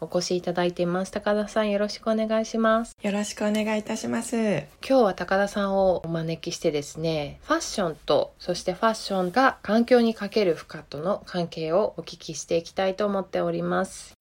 お越しいただいています。高田さんよろしくお願いします。よろしくお願いいたします。今日は高田さんをお招きしてですねファッションとそしてファッションが環境にかける負荷との関係をお聞きしていきたいと思っております。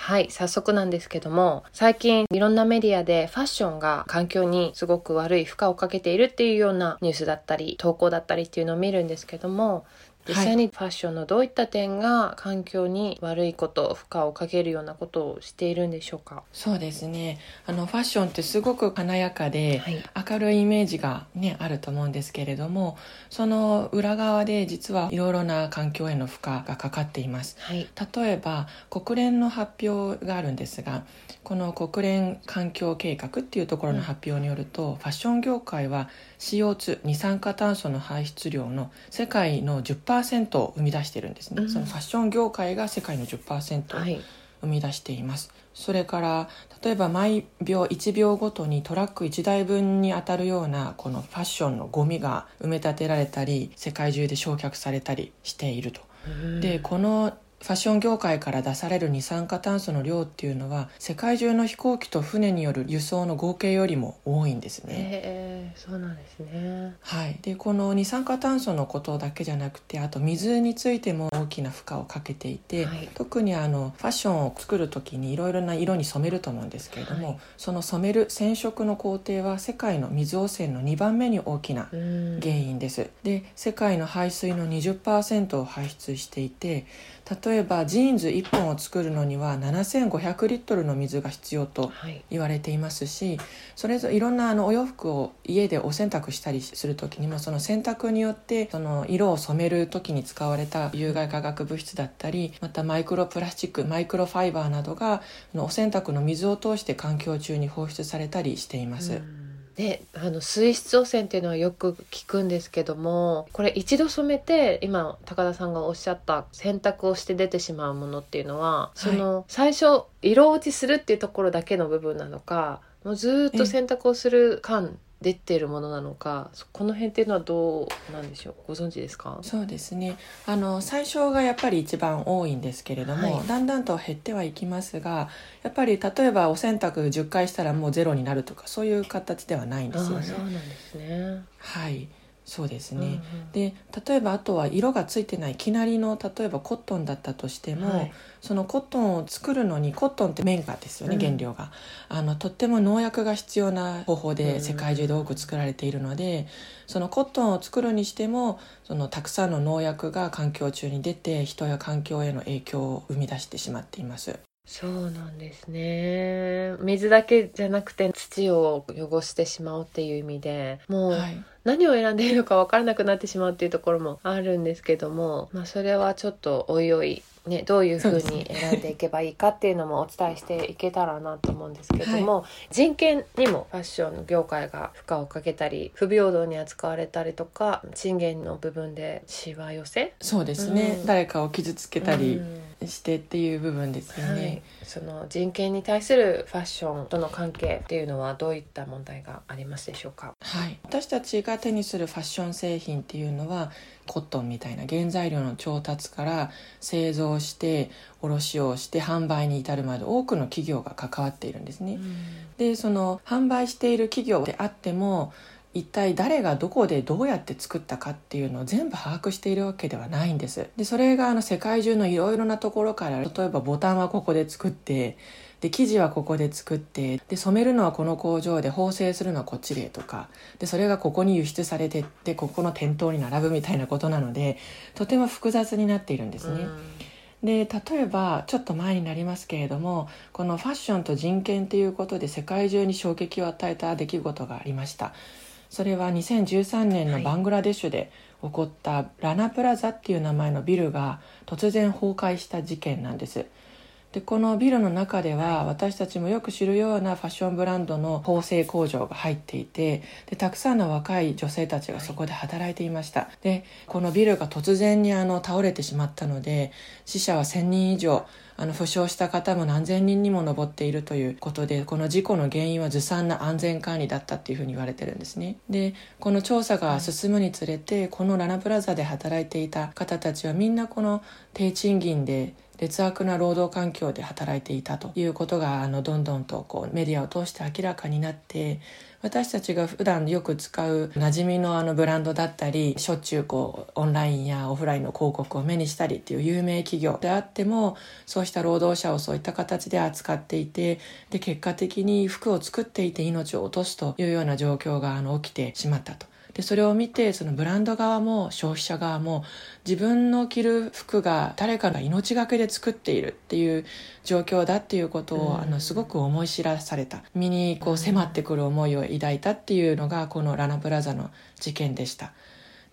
はい早速なんですけども最近いろんなメディアでファッションが環境にすごく悪い負荷をかけているっていうようなニュースだったり投稿だったりっていうのを見るんですけども実際にファッションのどういった点が環境に悪いこと負荷をかけるようなことをしているんでしょうか？そうですね。あのファッションってすごく華やかで、はい、明るいイメージがねあると思うんですけれどもその裏側で実はいろいろな環境への負荷がかかっています、はい、例えば国連の発表があるんですがこの国連環境計画っていうところの発表によると、うん、ファッション業界は CO2 二酸化炭素の排出量の世界の10%を生み出してるんですね、うん、そのファッション業界が世界の10%を生み出しています、はい、それから例えば毎秒1秒ごとにトラック1台分に当たるようなこのファッションのゴミが埋め立てられたり世界中で焼却されたりしていると。でこのファッション業界から出される二酸化炭素の量っていうのは世界中の飛行機と船による輸送の合計よりも多いんですね。えー、そうなんですね。はい。でこの二酸化炭素のことだけじゃなくてあと水についても大きな負荷をかけていて、はい、特にあのファッションを作る時にいろいろな色に染めると思うんですけれども、はい、その染める染色の工程は世界の水汚染の2番目に大きな原因です。で世界の排水の20%を排出していて例えばジーンズ1本を作るのには7500リットルの水が必要と言われていますし、はい、それぞれいろんなあのお洋服を家でお洗濯したりする時にもその洗濯によってその色を染める時に使われた有害化学物質だったりまたマイクロプラスチックマイクロファイバーなどがお洗濯の水を通して環境中に放出されたりしています。うんね、あの水質汚染っていうのはよく聞くんですけどもこれ一度染めて今高田さんがおっしゃった洗濯をして出てしまうものっていうのは、その最初色落ちするっていうところだけの部分なのかもうずっと洗濯をする間出ているものなのかこの辺っていうのはどうなんでしょう？ご存知ですか？そうですね。あの最初がやっぱり一番多いんですけれども、はい、だんだんと減ってはいきますがやっぱり例えばお洗濯10回したらもうゼロになるとかそういう形ではないんですよね。そうなんですね。はいそうですね、うんうん、で例えばあとは色がついてないきなりの例えばコットンだったとしても、はい、そのコットンを作るのにコットンって綿花ですよね、うん、原料が。あのとっても農薬が必要な方法で世界中で多く作られているので、うん、そのコットンを作るにしてもそのたくさんの農薬が環境中に出て人や環境への影響を生み出してしまっていますそうなんですね。水だけじゃなくて土を汚してしまうっていう意味でもう、はい。何を選んでいいのか分からなくなってしまうっていうところもあるんですけども、まあ、それはちょっとおいおいね、どういうふうに選んでいけばいいかっていうのもお伝えしていけたらなと思うんですけども、はい、人権にもファッション業界が負荷をかけたり不平等に扱われたりとか賃金の部分でしわ寄せ？そうですね、うん、誰かを傷つけたりしてっていう部分ですよね、はい、その人権に対するファッションとの関係っていうのはどういった問題がありますでしょうか、はい、私たちが手にするファッション製品っていうのはコットンみたいな原材料の調達から製造して卸をして販売に至るまで多くの企業が関わっているんですね。うん、でその販売している企業であっても一体誰がどこでどうやって作ったかっていうのを全部把握しているわけではないんです。でそれがあの世界中のいろいろなところから例えばボタンはここで作ってで生地はここで作ってで染めるのはこの工場で縫製するのはこっちでとかでそれがここに輸出されてでここの店頭に並ぶみたいなことなのでとても複雑になっているんですね。で例えばちょっと前になりますけれどもこのファッションと人権ということで世界中に衝撃を与えた出来事がありましたそれは2013年のバングラデシュで起こったラナプラザっていう名前のビルが突然崩壊した事件なんですでこのビルの中では私たちもよく知るようなファッションブランドの縫製工場が入っていてでたくさんの若い女性たちがそこで働いていました。でこのビルが突然にあの倒れてしまったので死者は1000人以上あの負傷した方も何千人にも上っているということでこの事故の原因はずさんな安全管理だったっていうふうに言われてるんですね。でこの調査が進むにつれてこのラナプラザで働いていた方たちはみんなこの低賃金で劣悪な労働環境で働いていたということがあのどんどんとこうメディアを通して明らかになって私たちが普段よく使う馴染みのあのブランドだったりしょっちゅうこうオンラインやオフラインの広告を目にしたりっていう有名企業であってもそうした労働者をそういった形で扱っていてで結果的に服を作っていて命を落とすというような状況があの起きてしまったと。でそれを見てそのブランド側も消費者側も自分の着る服が誰かが命がけで作っているっていう状況だっていうことを、あのすごく思い知らされた身にこう迫ってくる思いを抱いたっていうのがこのラナプラザの事件でした。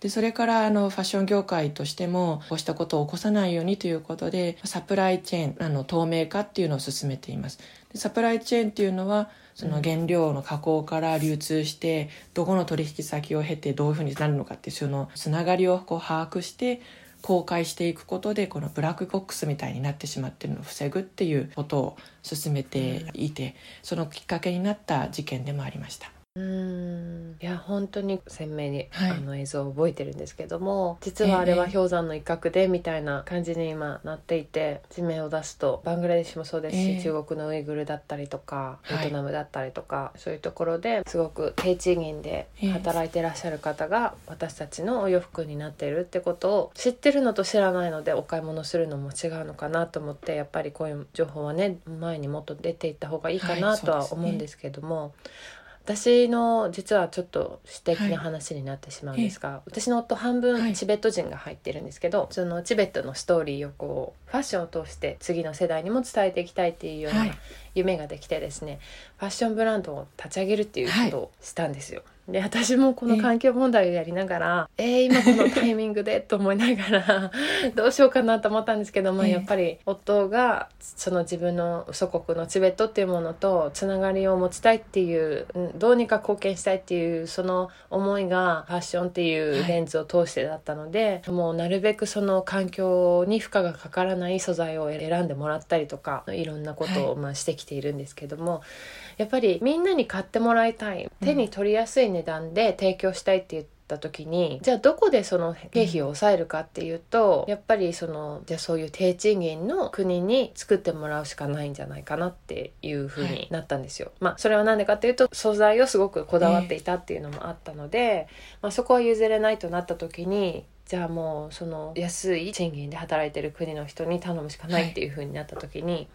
でそれからあのファッション業界としてもこうしたことを起こさないようにということでサプライチェーンあの透明化っていうのを進めていますでサプライチェーンっていうのはその原料の加工から流通してどこの取引先を経てどういうふうになるのかっていうそのつながりをこう把握して公開していくことでこのブラックボックスみたいになってしまってるのを防ぐっていうことを進めていてそのきっかけになった事件でもありました。うん。いや本当に鮮明に、はい、あの映像を覚えてるんですけども実はあれは氷山の一角でみたいな感じに今なっていて地名を出すとバングラデシュもそうですし、えー、中国のウイグルだったりとかベトナムだったりとか、はい、そういうところですごく低賃金で働いてらっしゃる方が私たちのお洋服になっているってことを知ってるのと知らないのでお買い物するのも違うのかなと思ってやっぱりこういう情報はね前にもっと出ていった方がいいかなとは思うんですけども。はい私の実はちょっと私的な話になってしまうんですが、はい、私の夫半分チベット人が入ってるんですけど、はい、そのチベットのストーリーをこうファッションを通して次の世代にも伝えていきたいっていうような夢ができてですね、ファッションブランドを立ち上げるっていうことをしたんですよ。で私もこの環境問題をやりながらえー、今このタイミングでと思いながら どうしようかなと思ったんですけど、まあ、やっぱり夫がその自分の祖国のチベットっていうものとつながりを持ちたいっていうどうにか貢献したいっていうその思いがファッションっていうレンズを通してだったので、はい、もうなるべくその環境に負荷がかからない素材を選んでもらったりとかいろんなことをまあしてきているんですけども、はい、やっぱりみんなに買ってもらいたい。手に取りやすい値段で提供したいって言った時にじゃあどこでその経費を抑えるかっていうと、やっぱりそのじゃあそういう低賃金の国に作ってもらうしかないんじゃないかなっていうふうになったんですよ。はい、まあそれは何でかっていうと素材をすごくこだわっていたっていうのもあったので、えー、まあ、そこは譲れないとなった時にじゃあもうその安い賃金で働いてる国の人に頼むしかないっていうふうになった時に、はい、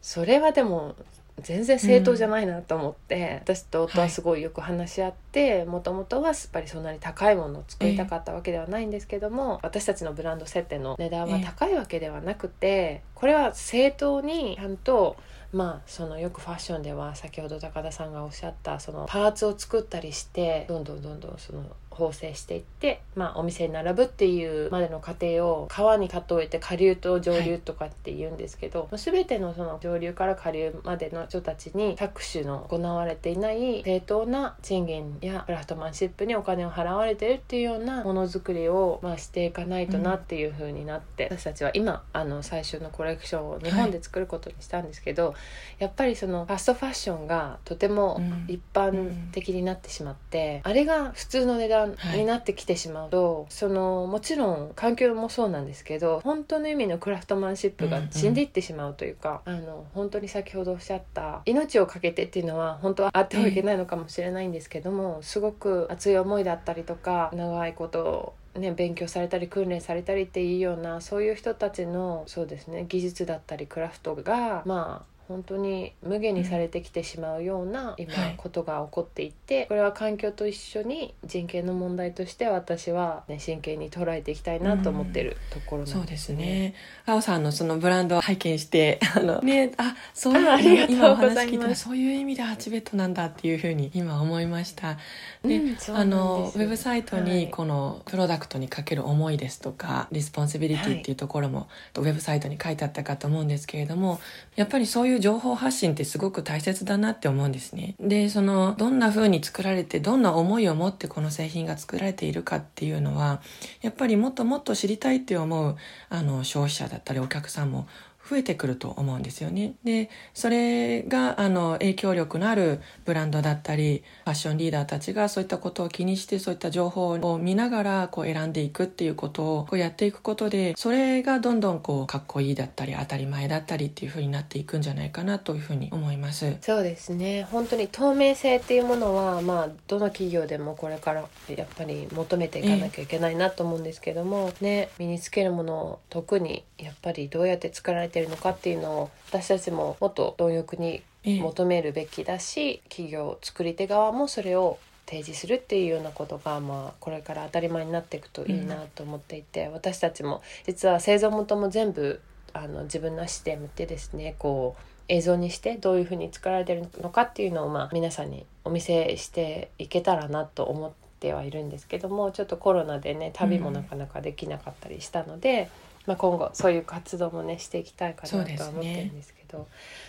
それはでも全然正当じゃないなと思って、うん、私と夫はすごいよく話し合ってもともとはやっぱりそんなに高いものを作りたかったわけではないんですけども、えー、私たちのブランド設定の値段は高いわけではなくて、えー、これは正当にちゃんとまあそのよくファッションでは先ほど高田さんがおっしゃったそのパーツを作ったりしてどんどんどんどんその縫製していって、まあ、お店に並ぶっていうまでの過程を川に例えて下流と上流とかって言うんですけど、はい、全てのその上流から下流までの人たちに搾取の行われていない正当な賃金やクラフトマンシップにお金を払われてるっていうようなものづくりを、まあ、していかないとなっていう風になって、うん、私たちは今あの最初のコレクションを日本で作ることにしたんですけど、はい、やっぱりそのファストファッションがとても一般的になってしまって、うん、あれが普通の値段になってきてしまうと、はい、そのもちろん環境もそうなんですけど本当の意味のクラフトマンシップが死んでいってしまうというか、うんうん、あの本当に先ほどおっしゃった命を懸けてっていうのは本当はあってはいけないのかもしれないんですけども、すごく熱い思いだったりとか長いことね、勉強されたり訓練されたりっていうようなそういう人たちのそうですね技術だったりクラフトがまあ本当に無限にされてきてしまうような今ことが起こっていて、これは環境と一緒に人権の問題として私は、ね、真剣に捉えていきたいなと思ってるところなんですね。そうですね。タオさんのそのブランドを拝見してあのねあそういう今お話聞いたらそういう意味でハチベットなんだっていうふうに今思いました。で、うん、あのウェブサイトにこのプロダクトにかける思いですとか、 responsibility っていうところも、はい、ウェブサイトに書いてあったかと思うんですけれどもやっぱりそういう情報発信ってすごく大切だなって思うんですね。でそのどんな風に作られてどんな思いを持ってこの製品が作られているかっていうのはやっぱりもっともっと知りたいって思うあの消費者だったりお客さんも増えてくると思うんですよね。で、それがあの影響力のあるブランドだったり、ファッションリーダーたちがそういったことを気にしてそういった情報を見ながらこう選んでいくっていうことをこうやっていくことで、それがどんどんこうかっこいいだったり当たり前だったりっていうふうになっていくんじゃないかなというふうに思います。そうですね。本当に透明性っていうものはまあどの企業でもこれからやっぱり求めていかなきゃいけないなと思うんですけども、ね身につけるものを特にやっぱりどうやって作られててるのかっていうのを私たちももっと貪欲に求めるべきだし、企業作り手側もそれを提示するっていうようなことが、まあ、これから当たり前になっていくといいなと思っていて、うん、私たちも実は製造元も全部あの自分の足で向ってですねこう映像にしてどういうふうに作られてるのかっていうのを、まあ、皆さんにお見せしていけたらなと思ってはいるんですけどもちょっとコロナでね旅もなかなかできなかったりしたので。うんまあ、今後そういう活動もねしていきたいかなとは思ってるんですけど。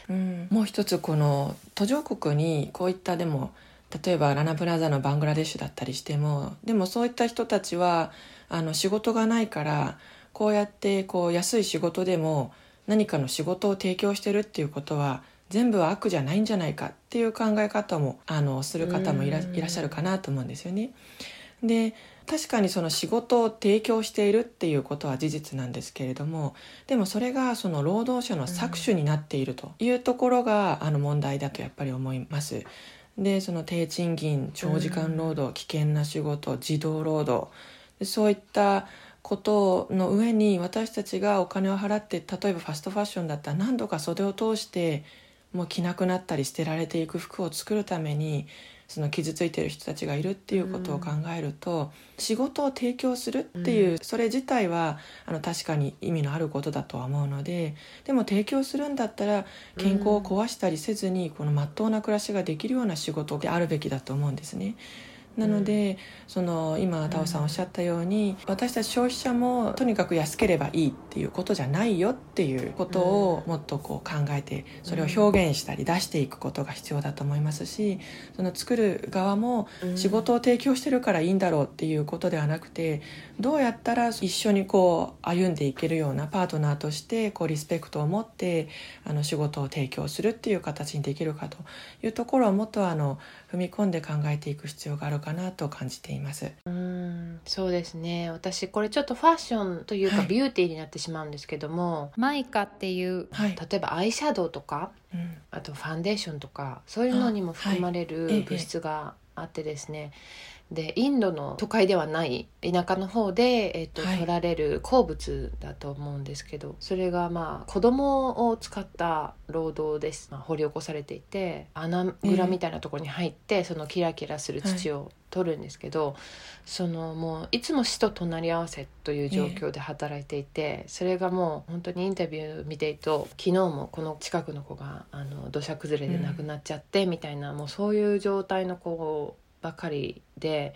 う、ね、うん、もう一つこの途上国にこういったでも例えばラナプラザのバングラデシュだったりしてもでもそういった人たちはあの仕事がないからこうやってこう安い仕事でも何かの仕事を提供してるっていうことは全部は悪じゃないんじゃないかっていう考え方もあのする方もいらっしゃるかなと思うんですよね。で確かにその仕事を提供しているっていうことは事実なんですけれどもでもそれがその労働者の搾取になっているというところが、あの問題だとやっぱり思います。でその低賃金長時間労働、危険な仕事児童労働そういったことの上に私たちがお金を払って例えばファストファッションだったら何度か袖を通してもう着なくなったり捨てられていく服を作るためにその傷ついてる人たちがいるっていうことを考えると、うん、仕事を提供するっていう、うん、それ自体はあの確かに意味のあることだとは思うのででも提供するんだったら健康を壊したりせずに、このまっとうな暮らしができるような仕事であるべきだと思うんですね。なので、うん、その今タオさんおっしゃったように、うん、私たち消費者もとにかく安ければいいっていうことじゃないよっていうことをもっとこう考えてそれを表現したり出していくことが必要だと思いますしその作る側も仕事を提供してるからいいんだろうっていうことではなくてどうやったら一緒にこう歩んでいけるようなパートナーとしてこうリスペクトを持ってあの仕事を提供するっていう形にできるかというところをもっとあの踏み込んで考えていく必要があるかなと感じています。うんそうですね。私これちょっとファッションというか、ビューティーになってしまうんですけどもマイカっていう、はい、例えばアイシャドウとか、うん、あとファンデーションとかそういうのにも含まれる物質があってですね、でインドの都会ではない田舎の方で、えーと、はい、取られる鉱物だと思うんですけどそれがまあ子供を使った労働です、まあ、掘り起こされていて穴蔵みたいなところに入って、えー、そのキラキラする土を取るんですけど、はい、そのもういつも死と隣り合わせという状況で働いていて、えー、それがもう本当にインタビュー見ていると昨日もこの近くの子があの土砂崩れで亡くなっちゃって、みたいなもうそういう状態の子ばかりで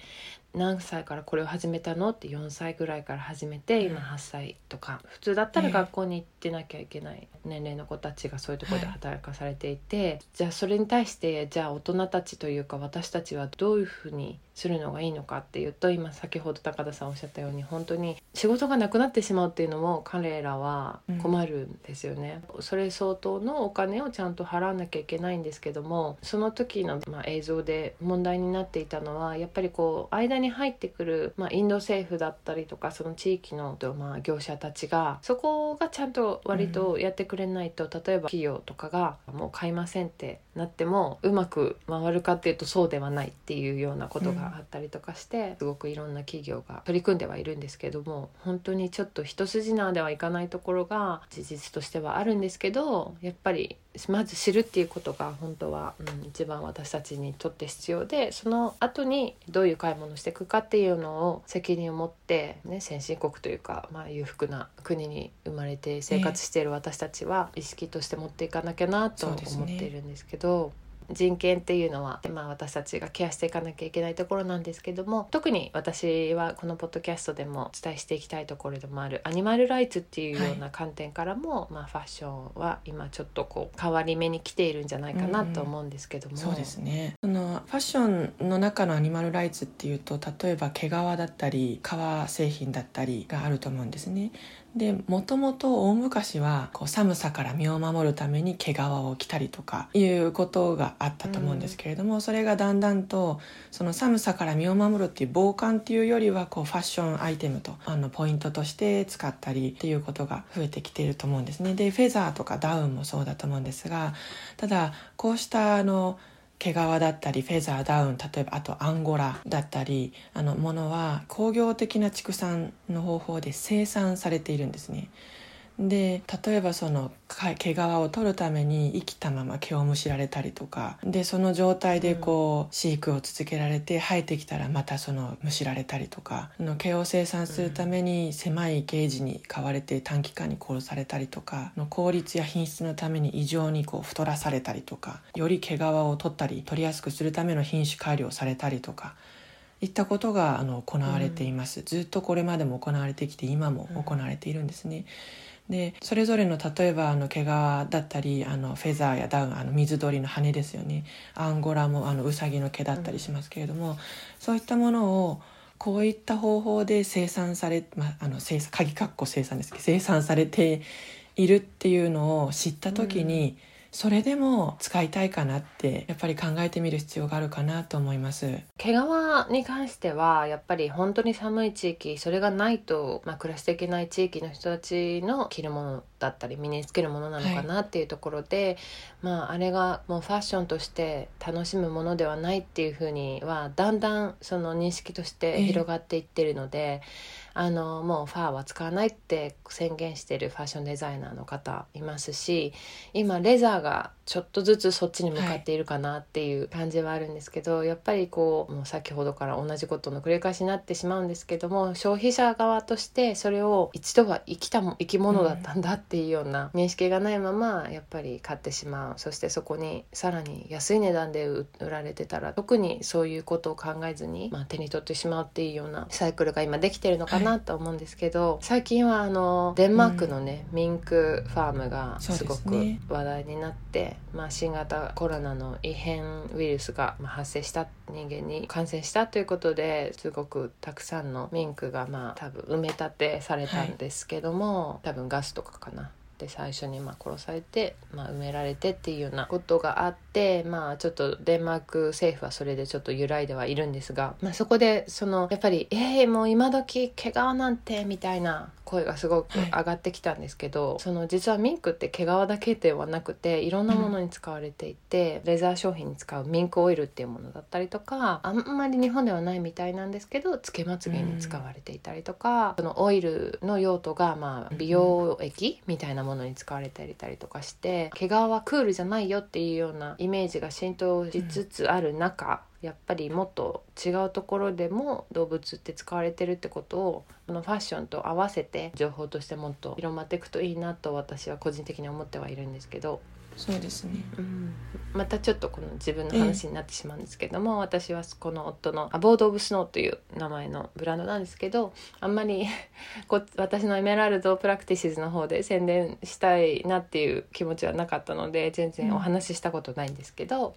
何歳からこれを始めたの？って4歳ぐらいから始めて今8歳とか。普通だったら学校に行ってなきゃいけない年齢の子たちがそういうところで働かされていて、はい、じゃあそれに対してじゃあ大人たちというか私たちはどういうふうにするのがいいのかっていうと今先ほど高田さんおっしゃったように本当に仕事がなくなってしまうっていうのも彼らは困るんですよね、うん、それ相当のお金をちゃんと払わなきゃいけないんですけどもその時の、まあ、映像で問題になっていたのはやっぱりこう間に入ってくる、まあ、インド政府だったりとかその地域の、まあ、業者たちがそこがちゃんと割とやってくれないと、うん、例えば企業とかがもう買いませんってなってもうまく回るかっていうとそうではないっていうようなことがあったりとかして、すごくいろんな企業が取り組んではいるんですけども本当にちょっと一筋縄ではいかないところが事実としてはあるんですけどやっぱりまず知るっていうことが本当は、うん、一番私たちにとって必要でその後にどういう買い物していくかっていうのを責任を持って、ね、先進国というか、まあ、裕福な国に生まれて生活している私たちは意識として持っていかなきゃなと思っているんですけど。人権っていうのは、まあ、私たちがケアしていかなきゃいけないところなんですけども特に私はこのポッドキャストでもお伝えしていきたいところでもあるアニマルライツっていうような観点からも、はい、まあ、ファッションは今ちょっとこう変わり目に来ているんじゃないかなと思うんですけども、うん、そうですね。そのファッションの中のアニマルライツっていうと例えば毛皮だったり革製品だったりがあると思うんですねでもともと大昔はこう寒さから身を守るために毛皮を着たりとかいうことがあったと思うんですけれども、うん、それがだんだんとその寒さから身を守るっていう防寒っていうよりはこうファッションアイテムとあのポイントとして使ったりっていうことが増えてきていると思うんですね。でフェザーとかダウンもそうだと思うんですがただこうしたあの毛皮だったりフェザーダウン例えばあとアンゴラだったりあのものは工業的な畜産の方法で生産されているんですね。で例えばその毛皮を取るために生きたまま毛をむしられたりとかでその状態でこう、飼育を続けられて生えてきたらまたそのむしられたりとかの毛を生産するために狭いケージに飼われて短期間に殺されたりとかの効率や品質のために異常にこう太らされたりとかより毛皮を取ったり取りやすくするための品種改良されたりとか。いったことがあの行われています、うん、ずっとこれまでも行われてきて今も行われているんですね。でそれぞれの例えばあの毛皮だったりあのフェザーやダウンあの水鳥の羽ですよね。アンゴラもあのウサギの毛だったりしますけれども、うん、そういったものをこういった方法で生産され、まあ、あの生産鍵括弧生産ですけど生産されているっていうのを知った時に、うん。それでも使いたいかなってやっぱり考えてみる必要があるかなと思います毛皮に関してはやっぱり本当に寒い地域それがないと、まあ、暮らしていけない地域の人たちの着るものだったり身につけるものなのかなっていうところで、はい、まああれがもうファッションとして楽しむものではないっていうふうにはだんだんその認識として広がっていってるので。えーあのもうファーは使わないって宣言してるファッションデザイナーの方いますし今レザーがちょっとずつそっちに向かっているかなっていう感じはあるんですけど、はい、やっぱりこうもう先ほどから同じことの繰り返しになってしまうんですけども消費者側としてそれを一度は生きた生き物だったんだっていうような認識がないままやっぱり買ってしまう。そしてそこにさらに安い値段で売られてたら特にそういうことを考えずに、まあ、手に取ってしまうっていうようなサイクルが今できてるのかななと思うんですけど、最近はあのデンマークのね、うん、ミンクファームがすごく話題になって、まあ、新型コロナの異変ウイルスが発生した人間に感染したということですごくたくさんのミンクがまあ多分埋め立てされたんですけども、はい、多分ガスとかかな。で最初にまあ殺されて、まあ、埋められてっていうようなことがあってまあちょっとデンマーク政府はそれでちょっと揺らいではいるんですが、まあ、そこでそのやっぱり「えー、もう今時毛皮なんて」みたいな声がすごく上がってきたんですけど、はい、その実はミンクって毛皮だけではなくていろんなものに使われていて、うん、レザー商品に使うミンクオイルっていうものだったりとかあんまり日本ではないみたいなんですけどつけまつげに使われていたりとか、うん、そのオイルの用途がまあ美容液みたいなものに使われてたりとかして毛皮はクールじゃないよっていうようなイメージが浸透しつつある中、やっぱりもっと違うところでも動物って使われてるってことをこのファッションと合わせて情報としてもっと広まっていくといいなと私は個人的に思ってはいるんですけど。そうですね、うん、またちょっとこの自分の話になってしまうんですけども、私はこの夫のアボード・オブ・スノーという名前のブランドなんですけどあんまりこ私のエメラルド・プラクティシズの方で宣伝したいなっていう気持ちはなかったので全然お話ししたことないんですけど、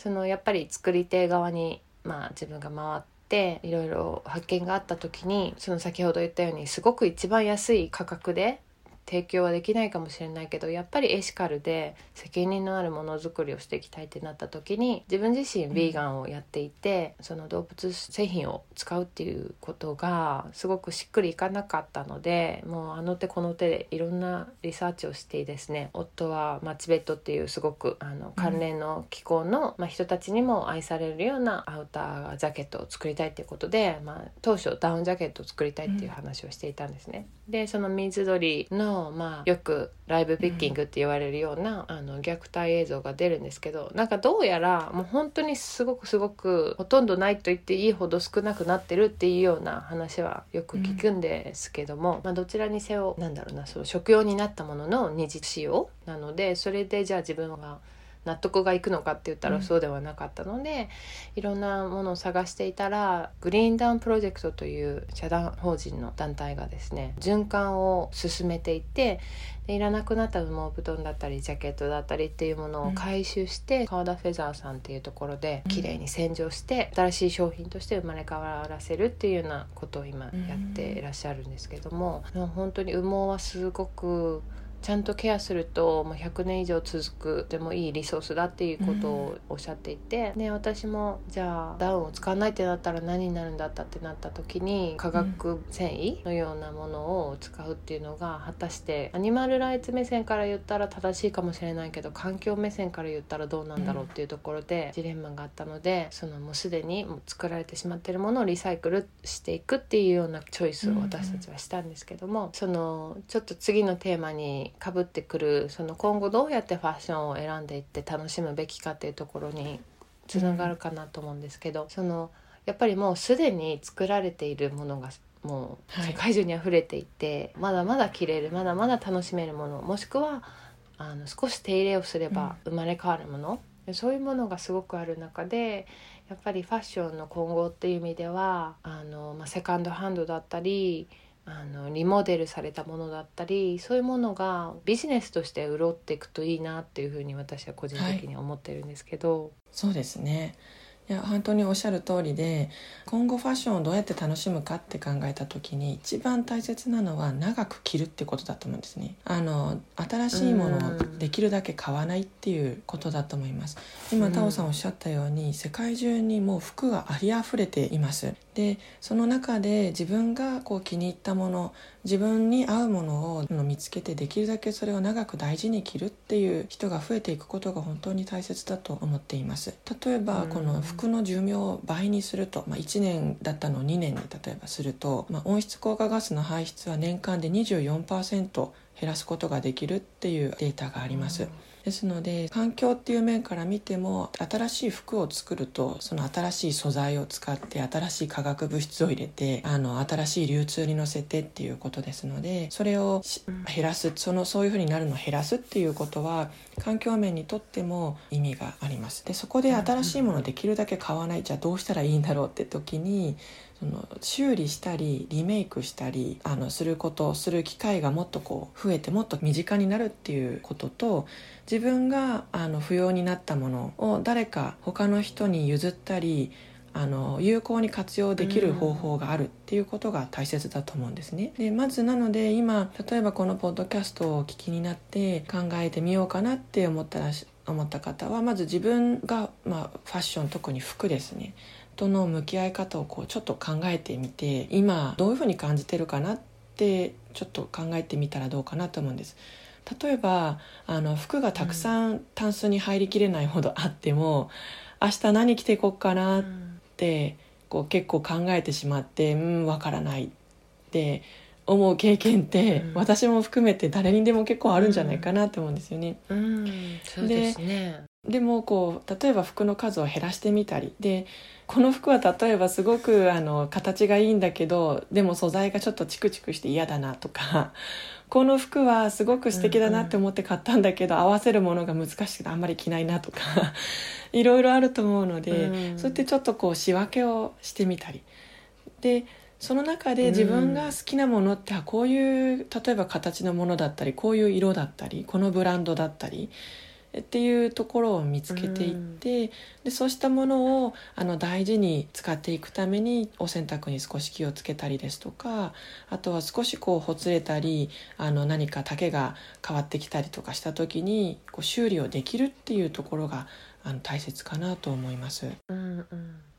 そのやっぱり作り手側に、まあ、自分が回っていろいろ発見があった時にその先ほど言ったようにすごく一番安い価格で提供はできないかもしれないけどやっぱりエシカルで責任のあるものづくりをしていきたいってなった時に自分自身ヴィーガンをやっていて、その動物製品を使うっていうことがすごくしっくりいかなかったのでもうあの手この手でいろんなリサーチをしてですね夫は、まあ、チベットっていうすごくあの関連の機構の、まあ、人たちにも愛されるようなアウタージャケットを作りたいっていうことで、まあ、当初ダウンジャケットを作りたいっていう話をしていたんですね。でその水鳥の、まあ、よくライブピッキングって言われるような、あの虐待映像が出るんですけどなんかどうやらもう本当にすごくすごくほとんどないと言っていいほど少なくなってるっていうような話はよく聞くんですけども、うん、まあ、どちらにせよなんだろうなその食用になったものの二次使用なのでそれでじゃあ自分が納得がいくのかって言ったらそうではなかったので、うん、いろんなものを探していたらグリーンダウンプロジェクトという社団法人の団体がですね循環を進めていてでいらなくなった羽毛布団だったりジャケットだったりっていうものを回収して、うん、川田フェザーさんっていうところで綺麗に洗浄して新しい商品として生まれ変わらせるっていうようなことを今やっていらっしゃるんですけども、うん、本当に羽毛はすごくちゃんとケアするともう100年以上続くでもいいリソースだっていうことをおっしゃっていて、うん、で私もじゃあダウンを使わないってなったら何になるんだったってなった時に化学繊維のようなものを使うっていうのが果たしてアニマルライツ目線から言ったら正しいかもしれないけど環境目線から言ったらどうなんだろうっていうところでジレンマがあったのでそのもうすでにもう作られてしまってるものをリサイクルしていくっていうようなチョイスを私たちはしたんですけども、そのちょっと次のテーマにかぶってくるその今後どうやってファッションを選んでいって楽しむべきかっていうところにつながるかなと思うんですけど、うん、そのやっぱりもうすでに作られているものがもう世界中にあふれていて、はい、まだまだ着れるまだまだ楽しめるものもしくはあの少し手入れをすれば生まれ変わるもの、うん、そういうものがすごくある中でやっぱりファッションの今後っていう意味ではあの、まあ、セカンドハンドだったりあのリモデルされたものだったりそういうものがビジネスとして潤っていくといいなっていうふうに私は個人的に思ってるんですけど、はい、そうですね。いや本当におっしゃる通りで今後ファッションをどうやって楽しむかって考えた時に一番大切なのは長く着るってことだと思うんですね。あの新しいものをできるだけ買わないっていうことだと思います。今タオさんおっしゃったように世界中にもう服がありあふれています。でその中で自分がこう気に入ったもの自分に合うものを見つけてできるだけそれを長く大事に着るっていう人が増えていくことが本当に大切だと思っています例えばこの服の寿命を倍にすると、まあ、1年だったのを2年に例えばすると、まあ、温室効果ガスの排出は年間で24%減らすことができるっていうデータがあります。ですので環境っていう面から見ても新しい服を作るとその新しい素材を使って新しい化学物質を入れてあの新しい流通に乗せてっていうことですのでそれを減らすそのそういうふうになるのを減らすっていうことは環境面にとっても意味があります。でそこで新しいものをできるだけ買わないじゃあどうしたらいいんだろうって時にその修理したりリメイクしたりあのすることする機会がもっとこう増えてもっと身近になるっていうことと自分があの不要になったものを誰か他の人に譲ったりあの有効に活用できる方法があるっていうことが大切だと思うんですね。でまずなので今例えばこのポッドキャストをお聞きになって考えてみようかなって思ったら思った方はまず自分が、まあ、ファッション特に服ですねとの向き合い方をこうちょっと考えてみて今どういうふうに感じてるかなってちょっと考えてみたらどうかなと思うんです。例えばあの服がたくさんタンスに入りきれないほどあっても、うん、明日何着ていこうかなって、こう結構考えてしまってうんわからないって思う経験って、うん、私も含めて誰にでも結構あるんじゃないかなと思うんですよね。うん、そうですねでもこう例えば服の数を減らしてみたり。でこの服は例えばすごくあの形がいいんだけどでも素材がちょっとチクチクして嫌だなとか。この服はすごく素敵だなって思って買ったんだけど、うん。うん、合わせるものが難しくてあんまり着ないなとか。いろいろあると思うので、うん、そうやってちょっとこう仕分けをしてみたり。でその中で自分が好きなものって、うん、こういう例えば形のものだったりこういう色だったりこのブランドだったりっていうところを見つけていって、うん、でそうしたものをあの大事に使っていくためにお洗濯に少し気をつけたりですとかあとは少しこうほつれたりあの何か丈が変わってきたりとかした時にこう修理をできるっていうところがあの大切かなと思います。うんうん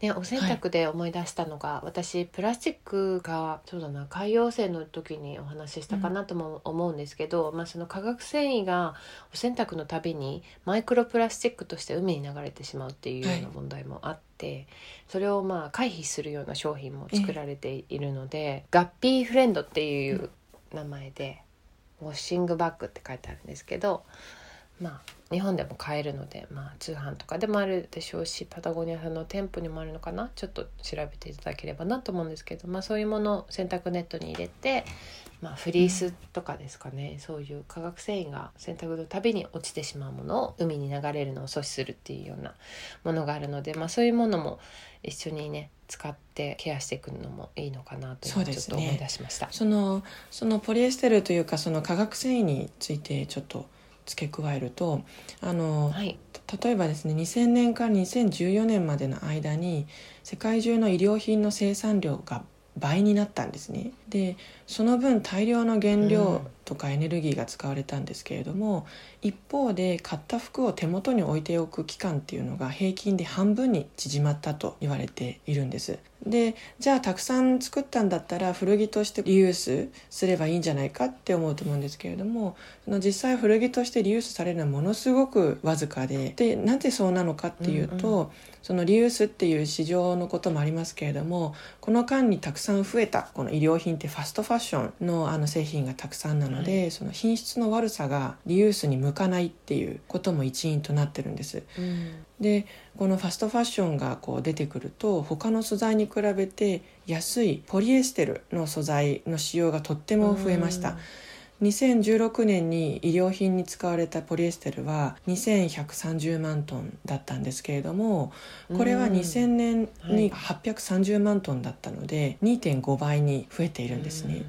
ね、お洗濯で思い出したのが、はい、私プラスチックがそうだな海洋性の時にお話ししたかなとも思うんですけど、うん、まあ、その化学繊維がお洗濯のたびにマイクロプラスチックとして海に流れてしまうっていうような問題もあって、はい、それをまあ回避するような商品も作られているので、ガッピーフレンドっていう名前で、ウォッシングバッグって書いてあるんですけどまあ日本でも買えるので、まあ、通販とかでもあるでしょうしパタゴニアさんの店舗にもあるのかな？ちょっと調べていただければなと思うんですけど、まあ、そういうものを洗濯ネットに入れて、まあ、フリースとかですかね、うん、そういう化学繊維が洗濯のたびに落ちてしまうものを海に流れるのを阻止するっていうようなものがあるので、まあ、そういうものも一緒にね使ってケアしていくのもいいのかなとちょっと思い出しました。そ、ね、のそのポリエステルというかその化学繊維についてちょっと付け加えるとあの、はい、例えばですね2000年から2014年までの間に世界中の医療品の生産量が倍になったんですね。でその分大量の原料とかエネルギーが使われたんですけれども、うん、一方で買った服を手元に置いておく期間っていうのが平均で半分に縮まったと言われているんです。でじゃあたくさん作ったんだったら古着としてリユースすればいいんじゃないかって思うと思うんですけれどもその実際古着としてリユースされるのはものすごくわずかででなぜそうなのかっていうと、うんうん、そのリユースっていう市場のこともありますけれどもこの間にたくさん増えたこの医療品ってファストファッションのあの製品がたくさんなので、はい、その品質の悪さがリユースに向かないっていうことも一因となってるんです。うんでこのファストファッションがこう出てくると他の素材に比べて安いポリエステルの素材の使用がとっても増えました。2016年に医療品に使われたポリエステルは2130万トンだったんですけれどもこれは2000年に830万トンだったので2.5倍に増えているんですね。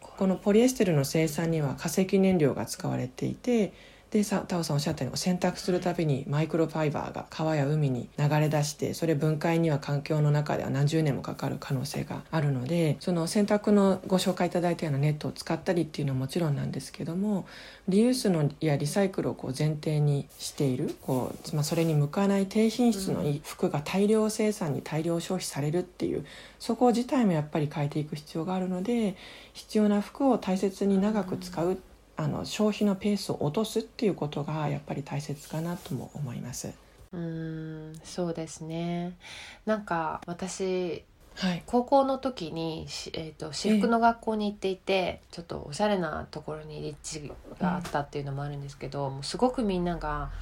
このポリエステルの生産には化石燃料が使われていてでさタオさんおっしゃったように洗濯するたびにマイクロファイバーが川や海に流れ出してそれ分解には環境の中では何十年もかかる可能性があるのでその洗濯のご紹介いただいたようなネットを使ったりっていうのはもちろんなんですけどもリユースのやリサイクルをこう前提にしているこう、まあ、それに向かない低品質の服が大量生産に大量消費されるっていうそこ自体もやっぱり変えていく必要があるので必要な服を大切に長く使うあの消費のペースを落とすっていうことがやっぱり大切かなとも思います。うんそうですね。なんか私はい、高校の時に、えーと、私服の学校に行っていて、ちょっとおしゃれなところに立地があったっていうのもあるんですけど、うん、もうすごくみんなが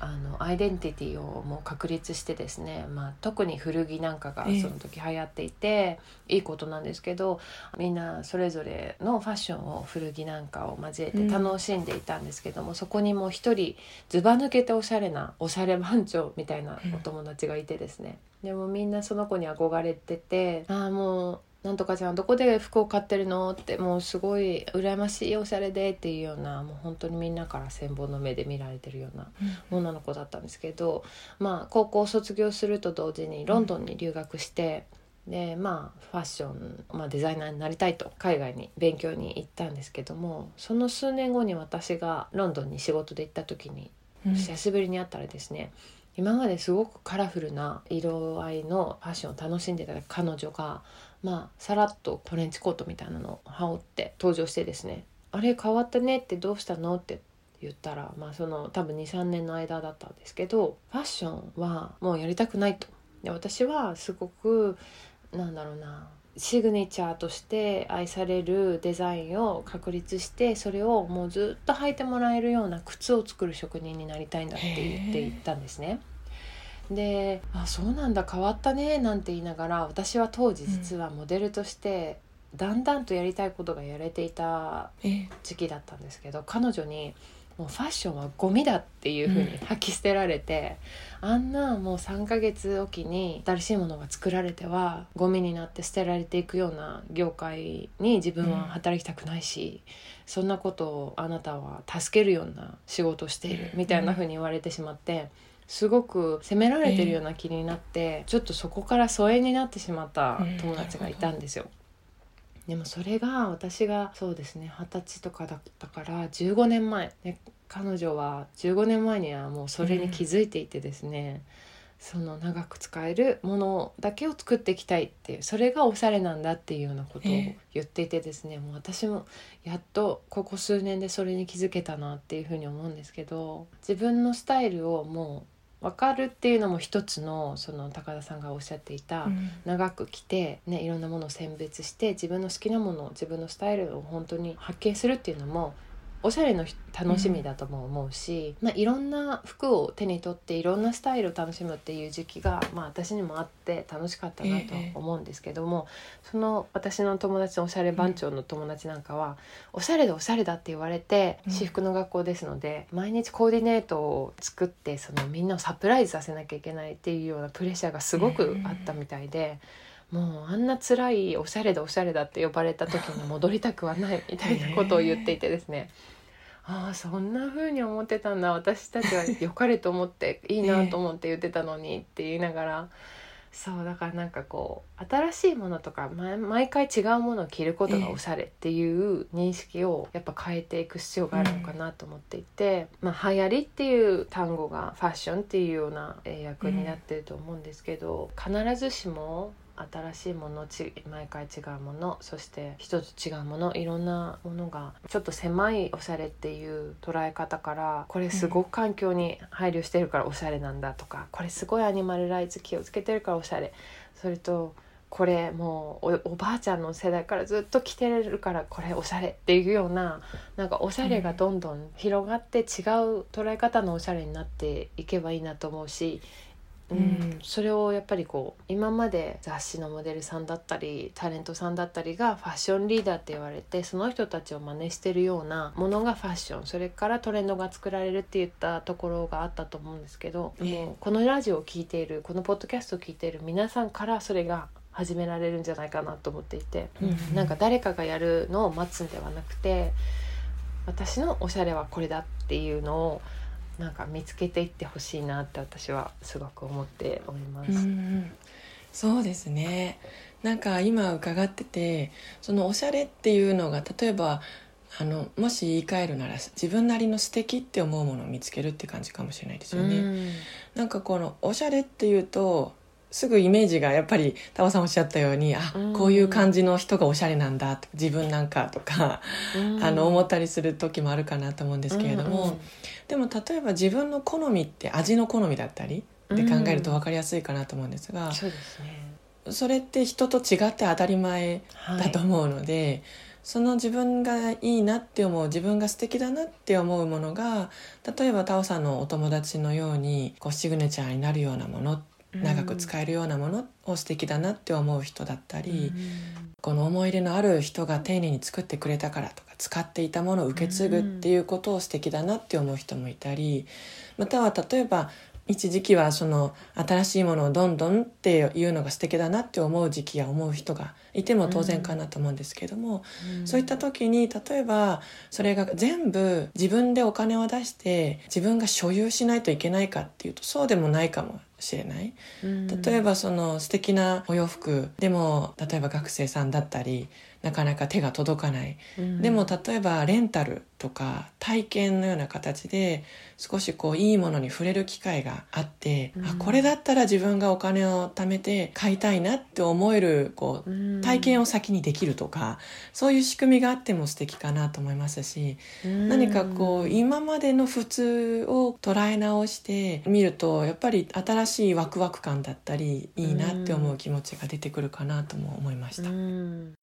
あのアイデンティティをもう確立してですね、まあ、特に古着なんかがその時流行っていて、いいことなんですけどみんなそれぞれのファッションを古着なんかを交えて楽しんでいたんですけども、うん、そこにもう一人ずば抜けておしゃれなおしゃれ番長みたいなお友達がいてですね、でもみんなその子に憧れててああもうなんとかちゃんどこで服を買ってるのってもうすごい羨ましいおしゃれでっていうようなもう本当にみんなから羨望の目で見られてるような女の子だったんですけど、うん、まあ高校卒業すると同時にロンドンに留学して、うん、でまあファッション、まあ、デザイナーになりたいと海外に勉強に行ったんですけどもその数年後に私がロンドンに仕事で行った時に久しぶりに会ったらですね、今まですごくカラフルな色合いのファッションを楽しんでた彼女がまあさらっとトレンチコートみたいなのを羽織って登場してですね「あれ変わったねってどうしたの?」って言ったらまあその多分23年の間だったんですけどファッションはもうやりたくないと。で私はすごくなんだろうなシグネチャーとして愛されるデザインを確立してそれをもうずっと履いてもらえるような靴を作る職人になりたいんだって言って言ったんですね。で「あそうなんだ変わったね」なんて言いながら私は当時実はモデルとして、だんだんとやりたいことがやれていた時期だったんですけど彼女にもうファッションはゴミだっていうふうに吐き捨てられて、うん、あんなもう3ヶ月おきに新しいものが作られてはゴミになって捨てられていくような業界に自分は働きたくないし、うん、そんなことをあなたは助けるような仕事をしているみたいなふうに言われてしまって。すごく責められてるような気になって、えー、ちょっとそこから疎遠になってしまった友達がいたんですよ。でもそれが私がそうですね二十歳とかだったから15年前、ね、彼女は15年前にはもうそれに気づいていてですね、うん、その長く使えるものだけを作っていきたいっていうそれがおしゃれなんだっていうようなことを言っていてですね、もう私もやっとここ数年でそれに気づけたなっていうふうに思うんですけど自分のスタイルをもう分かるっていうのも一つのその高田さんがおっしゃっていた、うん、長く着て、ね、いろんなものを選別して自分の好きなもの自分のスタイルを本当に発見するっていうのもおしゃれの楽しみだとも思うし、うん、まあ、いろんな服を手に取っていろんなスタイルを楽しむっていう時期が、まあ、私にもあって楽しかったなと思うんですけども、えー、その私の友達のおしゃれ番長の友達なんかは、うん、おしゃれでおしゃれだって言われて私服の学校ですので、うん、毎日コーディネートを作ってそのみんなをサプライズさせなきゃいけないっていうようなプレッシャーがすごくあったみたいで。もうあんな辛いおしゃれでおしゃれだって呼ばれた時に戻りたくはないみたいなことを言っていてですね。ああそんな風に思ってたんだ。私たちは良かれと思っていいなと思って言ってたのにって言いながら、そうだからなんかこう新しいものとか毎回違うものを着ることがおしゃれっていう認識をやっぱ変えていく必要があるのかなと思っていて、まあ、流行りっていう単語がファッションっていうような役になってると思うんですけど、必ずしも新しいものち毎回違うものそして一つ違うものいろんなものがちょっと狭いおしゃれっていう捉え方からこれすごく環境に配慮してるからおしゃれなんだとか、これすごいアニマルライツ気をつけてるからおしゃれ。それとこれもうおばあちゃんの世代からずっと着てるからこれおしゃれっていうようななんかおしゃれがどんどん広がって違う捉え方のおしゃれになっていけばいいなと思うしうん、それをやっぱりこう今まで雑誌のモデルさんだったりタレントさんだったりがファッションリーダーって言われてその人たちを真似してるようなものがファッションそれからトレンドが作られるって言ったところがあったと思うんですけど、もうこのラジオを聴いているこのポッドキャストを聴いている皆さんからそれが始められるんじゃないかなと思っていて、うん、なんか誰かがやるのを待つんではなくて私のおしゃれはこれだっていうのをなんか見つけていってほしいなって私はすごく思っております。うんそうですねなんか今伺っててそのおしゃれっていうのが例えばあのもし言い換えるなら自分なりの素敵って思うものを見つけるって感じかもしれないですよね。んなんかこのおしゃれっていうとすぐイメージがやっぱりタオさんおっしゃったようにあこういう感じの人がおしゃれなんだ自分なんかとかあの思ったりする時もあるかなと思うんですけれどもでも例えば自分の好みって味の好みだったりって考えると分かりやすいかなと思うんですがそれって人と違って当たり前だと思うので。はいその自分がいいなって思う自分が素敵だなって思うものが例えばタオさんのお友達のようにこうシグネチャーになるようなものっ長く使えるようなものを素敵だなって思う人だったり、この思い入れのある人が丁寧に作ってくれたからとか使っていたものを受け継ぐっていうことを素敵だなって思う人もいたりまたは例えば一時期はその新しいものをどんどんっていうのが素敵だなって思う時期や思う人がいても当然かなと思うんですけども、うん、そういった時に例えばそれが全部自分でお金を出して自分が所有しないといけないかっていうとそうでもないかもしれない、うん、例えばその素敵なお洋服でも例えば学生さんだったりなかなか手が届かない、うん、でも例えばレンタルとか体験のような形で少しこういいものに触れる機会があって、うん、あこれだったら自分がお金を貯めて買いたいなって思えるこう体験を先にできるとかそういう仕組みがあっても素敵かなと思いますし、何かこう今までの普通を捉え直してみるとやっぱり新しいワクワク感だったりいいなって思う気持ちが出てくるかなとも思いました。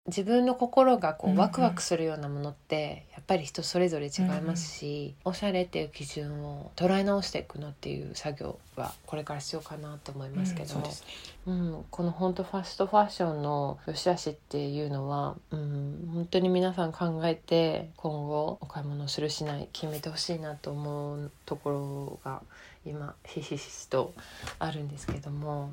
自分の心がこうワクワクするようなものってやっぱり人それぞれ違いますし、うん、おしゃれっていう基準を捉え直していくのっていう作業はこれから必要かなと思いますけど、うん、ねうん、この本当ファストファッションの良し悪しっていうのは、うん、本当に皆さん考えて今後お買い物するしない決めてほしいなと思うところが今ひしひしとあるんですけども。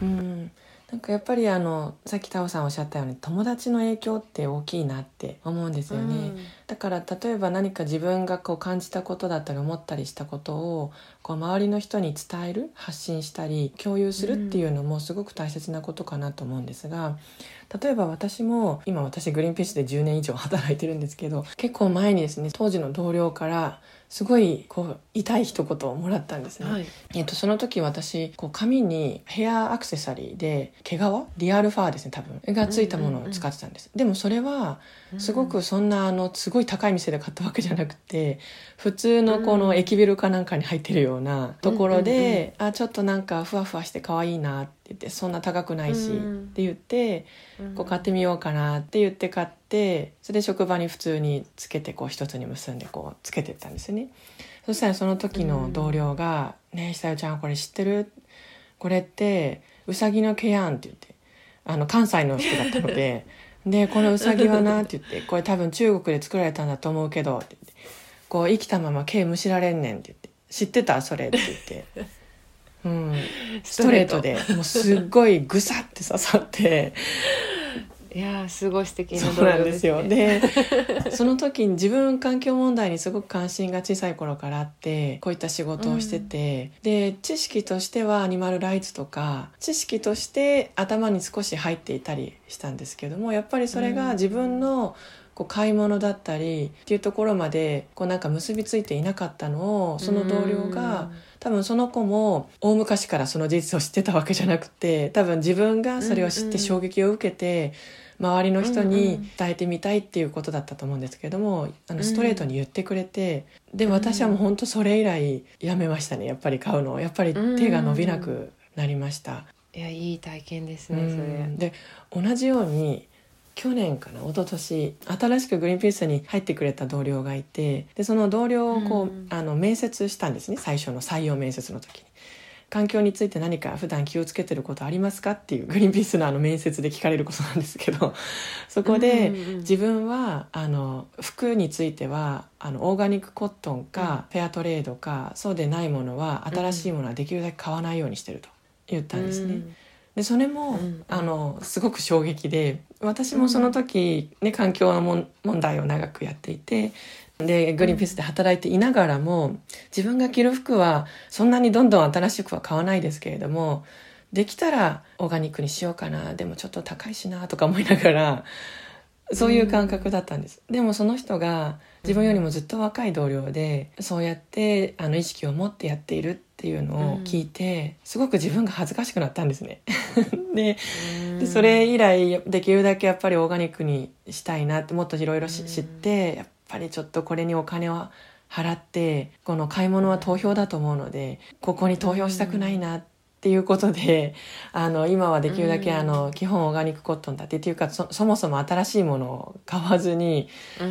うんなんかやっぱりあのさっきタオさんおっしゃったように友達の影響って大きいなって思うんですよね、うん、だから例えば何か自分がこう感じたことだったり思ったりしたことをこう周りの人に伝える発信したり共有するっていうのもすごく大切なことかなと思うんですが例えば私も今私グリーンピースで10年以上働いてるんですけど結構前にですね当時の同僚からすごいこう痛い一言をもらったんですね、はい、えっと、その時私こう髪にヘアアクセサリーで毛皮？リアルファーですね多分。がついたものを使ってたんです、うんうんうん、でもそれはすごくそんなあのすごい高い店で買ったわけじゃなくて普通のこの駅ビルかなんかに入ってるようなところで、あちょっとなんかふわふわして可愛いなって言ってそんな高くないし、って言って、こう買ってみようかなって言って買ってそれで職場に普通につけてこう一つに結んでこうつけてったんですね。そしたらその時の同僚が「ねえ久代ちゃんこれ知ってる？これってうさぎの毛やん」って言ってあの関西の人だったので「でこのうさぎはな」って言って「これ多分中国で作られたんだと思うけど」って言って「こう生きたまま毛むしられんねん」って言って「知ってたそれ」って言って。うん、ストレートでもうすっごいぐさって刺さっていやすごい素敵なそうなんですよ。で その時に自分環境問題にすごく関心が小さい頃からあってこういった仕事をしてて、うん、で知識としてはアニマルライツとか知識として頭に少し入っていたりしたんですけどもやっぱりそれが自分のこう買い物だったりっていうところまでこうなんか結びついていなかったのをその同僚が、多分その子も大昔からその事実を知ってたわけじゃなくて多分自分がそれを知って衝撃を受けて、周りの人に伝えてみたいっていうことだったと思うんですけれども、あのストレートに言ってくれて、で私はもう本当それ以来やめましたねやっぱり買うのやっぱり手が伸びなくなりました。いやいい体験ですね、それ。で同じように去年かな一昨年新しくグリーンピースに入ってくれた同僚がいてでその同僚をこう、うん、あの面接したんですね最初の採用面接の時に。環境について何か普段気をつけてることありますかっていうグリーンピースのあの面接で聞かれることなんですけど そこで自分はあの服についてはあのオーガニックコットンかフェアトレードかそうでないものは新しいものはできるだけ買わないようにしてると言ったんですね。でそれも、うん、あのすごく衝撃で私もその時、ね、環境の問題を長くやっていてでグリーンピースで働いていながらも自分が着る服はそんなにどんどん新しくは買わないですけれどもできたらオーガニックにしようかなでもちょっと高いしなとか思いながらそういう感覚だったんです、でもその人が自分よりもずっと若い同僚でそうやってあの意識を持ってやっているっていうのを聞いて、すごく自分が恥ずかしくなったんですね。ででそれ以来できるだけやっぱりオーガニックにしたいなってもっといろいろ知ってやっぱりちょっとこれにお金を払ってこの買い物は投票だと思うのでここに投票したくないなっっていうことであの今はできるだけあの、基本オーガニックコットンだってっていうかそもそも新しいものを買わずに、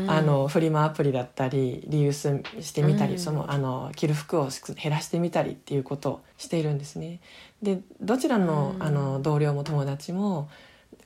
あのフリマアプリだったりリユースしてみたり、そのあの着る服を減らしてみたりっていうことをしているんですね。でどちらの,、あの同僚も友達も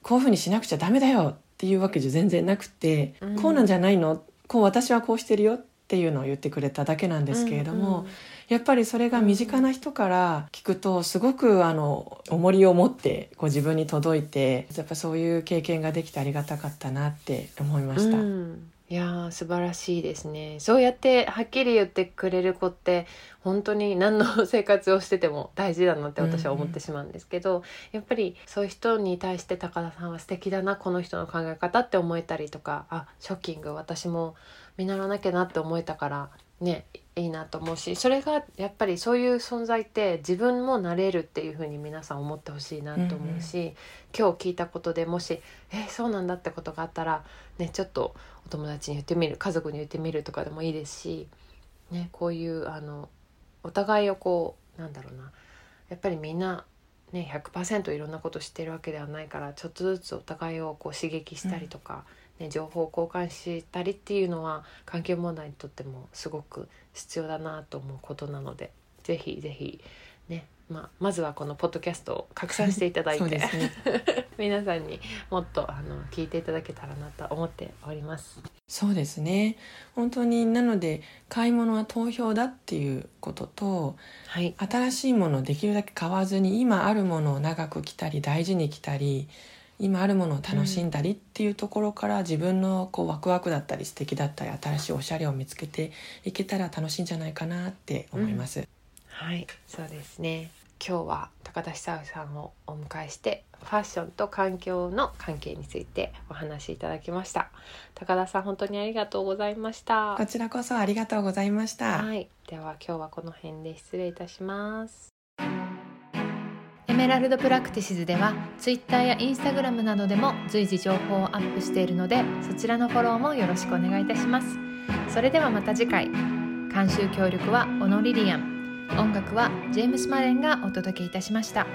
こういうふうにしなくちゃダメだよっていうわけじゃ全然なくて、こうなんじゃないのこう私はこうしてるよっていうのを言ってくれただけなんですけれども。うんうんやっぱりそれが身近な人から聞くとすごくあの重りを持ってこう自分に届いてやっぱそういう経験ができてありがたかったなって思いました。うんいや素晴らしいですね。そうやってはっきり言ってくれる子って本当に何の生活をしてても大事だなって私は思ってしまうんですけど、うん、やっぱりそういう人に対して高田さんは素敵だなこの人の考え方って思えたりとかあショッキング私も見習わなきゃなって思えたからねいいなと思うしそれがやっぱりそういう存在って自分もなれるっていうふうに皆さん思ってほしいなと思うし、うんうん、今日聞いたことでもし「えそうなんだ」ってことがあったら、ね、ちょっとお友達に言ってみる家族に言ってみるとかでもいいですし、ね、こういうあのお互いをこうなんだろうな。やっぱりみんなね100%いろんなこと知ってるわけではないからちょっとずつお互いをこう刺激したりとか、ね、情報を交換したりっていうのは環境問題にとってもすごく必要だなと思うことなのでぜひぜひねまあ、まずはこのポッドキャストを拡散していただいて、ね、皆さんにもっとあの聞いていただけたらなと思っております。そうですね本当になので買い物は投票だっていうことと、はい、新しいものをできるだけ買わずに今あるものを長く着たり大事に着たり今あるものを楽しんだりっていうところから、自分のこうワクワクだったり素敵だったり新しいおしゃれを見つけていけたら楽しいんじゃないかなって思います。うんはい。そうですね。今日は高田久夫さんをお迎えしてファッションと環境の関係についてお話しいただきました。高田さん本当にありがとうございました。こちらこそありがとうございました。はい。では今日はこの辺で失礼いたします。エメラルドプラクティシズでは Twitter や Instagram などでも随時情報をアップしているのでそちらのフォローもよろしくお願いいたします。それではまた次回。監修協力はオノリリアン音楽はジェームス・マレンがお届けいたしました。